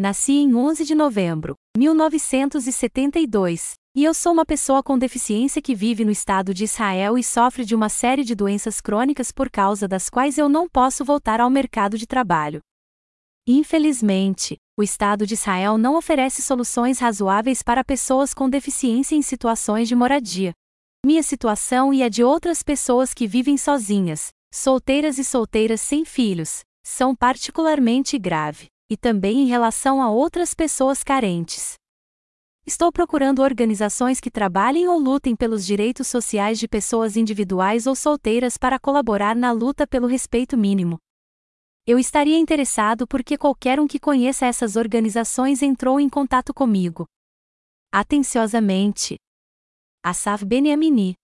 Nasci em 11 de novembro, 1972, e eu sou uma pessoa com deficiência que vive no estado de Israel e sofre de uma série de doenças crônicas por causa das quais eu não posso voltar ao mercado de trabalho. Infelizmente, o Estado de Israel não oferece soluções razoáveis para pessoas com deficiência em situações de moradia. Minha situação e a de outras pessoas que vivem sozinhas, solteiras e solteiras sem filhos, são particularmente grave e também em relação a outras pessoas carentes. Estou procurando organizações que trabalhem ou lutem pelos direitos sociais de pessoas individuais ou solteiras para colaborar na luta pelo respeito mínimo. Eu estaria interessado porque qualquer um que conheça essas organizações entrou em contato comigo. Atenciosamente. Asaf Beniamini